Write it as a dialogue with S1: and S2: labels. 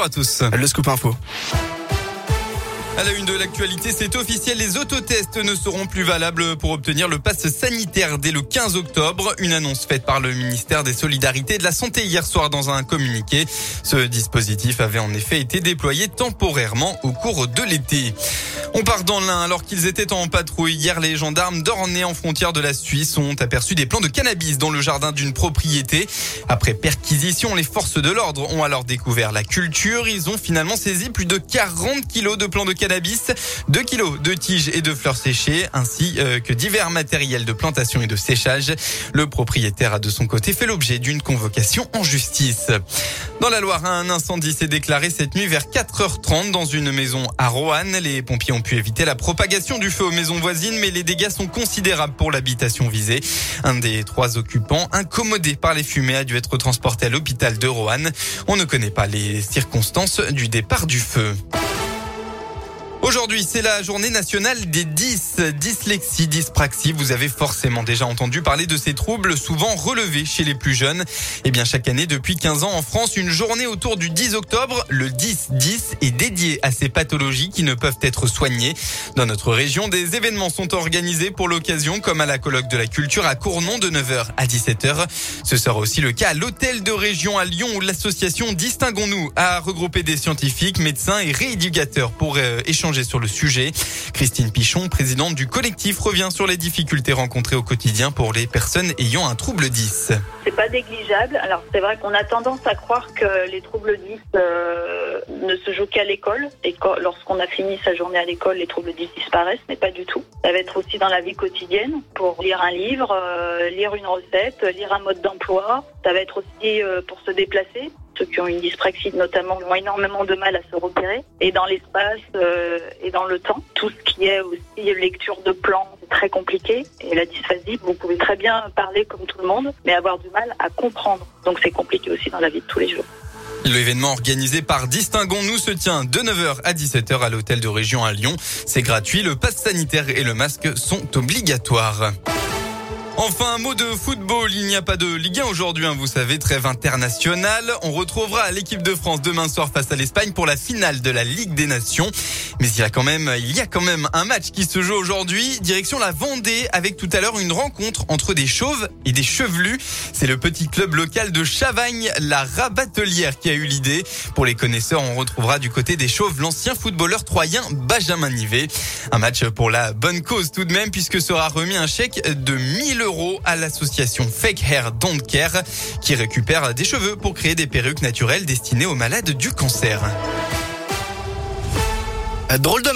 S1: à tous.
S2: Le scoop info.
S1: À la une de l'actualité, c'est officiel, les autotests ne seront plus valables pour obtenir le pass sanitaire dès le 15 octobre. Une annonce faite par le ministère des Solidarités et de la Santé hier soir dans un communiqué. Ce dispositif avait en effet été déployé temporairement au cours de l'été. On part dans l'Ain alors qu'ils étaient en patrouille. Hier, les gendarmes d'Ornay en frontière de la Suisse ont aperçu des plants de cannabis dans le jardin d'une propriété. Après perquisition, les forces de l'ordre ont alors découvert la culture. Ils ont finalement saisi plus de 40 kilos de plants de cannabis, 2 kilos de tiges et de fleurs séchées, ainsi euh, que divers matériels de plantation et de séchage. Le propriétaire a de son côté fait l'objet d'une convocation en justice. Dans la Loire, un incendie s'est déclaré cette nuit vers 4h30 dans une maison à Roanne. Les pompiers ont pu éviter la propagation du feu aux maisons voisines, mais les dégâts sont considérables pour l'habitation visée. Un des trois occupants, incommodé par les fumées, a dû être transporté à l'hôpital de Roanne. On ne connaît pas les circonstances du départ du feu. Aujourd'hui, c'est la journée nationale des 10. Dyslexie, dyspraxie. Vous avez forcément déjà entendu parler de ces troubles souvent relevés chez les plus jeunes. Eh bien, chaque année, depuis 15 ans en France, une journée autour du 10 octobre, le 10-10, est dédiée à ces pathologies qui ne peuvent être soignées. Dans notre région, des événements sont organisés pour l'occasion, comme à la colloque de la culture à Cournon de 9h à 17h. Ce sera aussi le cas à l'hôtel de région à Lyon où l'association Distinguons-nous a regroupé des scientifiques, médecins et rééducateurs pour euh, échanger sur le sujet. Christine Pichon, présidente du collectif, revient sur les difficultés rencontrées au quotidien pour les personnes ayant un trouble 10.
S3: C'est pas négligeable. Alors c'est vrai qu'on a tendance à croire que les troubles 10 euh, ne se jouent qu'à l'école et lorsqu'on a fini sa journée à l'école, les troubles 10 disparaissent, mais pas du tout. Ça va être aussi dans la vie quotidienne pour lire un livre, euh, lire une recette, lire un mode d'emploi. Ça va être aussi euh, pour se déplacer ceux qui ont une dyspraxie notamment ont énormément de mal à se repérer. Et dans l'espace euh, et dans le temps, tout ce qui est aussi lecture de plans, c'est très compliqué. Et la dysphasie, vous pouvez très bien parler comme tout le monde, mais avoir du mal à comprendre. Donc c'est compliqué aussi dans la vie de tous les jours.
S1: L'événement organisé par Distinguons-nous se tient de 9h à 17h à l'hôtel de région à Lyon. C'est gratuit, le pass sanitaire et le masque sont obligatoires. Enfin, un mot de football. Il n'y a pas de Ligue 1 aujourd'hui, hein, vous savez, trêve internationale. On retrouvera l'équipe de France demain soir face à l'Espagne pour la finale de la Ligue des Nations. Mais il y a quand même, il y a quand même un match qui se joue aujourd'hui. Direction la Vendée avec tout à l'heure une rencontre entre des chauves et des chevelus. C'est le petit club local de Chavagne, la Rabatelière, qui a eu l'idée. Pour les connaisseurs, on retrouvera du côté des chauves l'ancien footballeur troyen Benjamin Nivet. Un match pour la bonne cause tout de même puisque sera remis un chèque de 1000 à l'association Fake Hair Don't Care qui récupère des cheveux pour créer des perruques naturelles destinées aux malades du cancer.
S2: Drôle de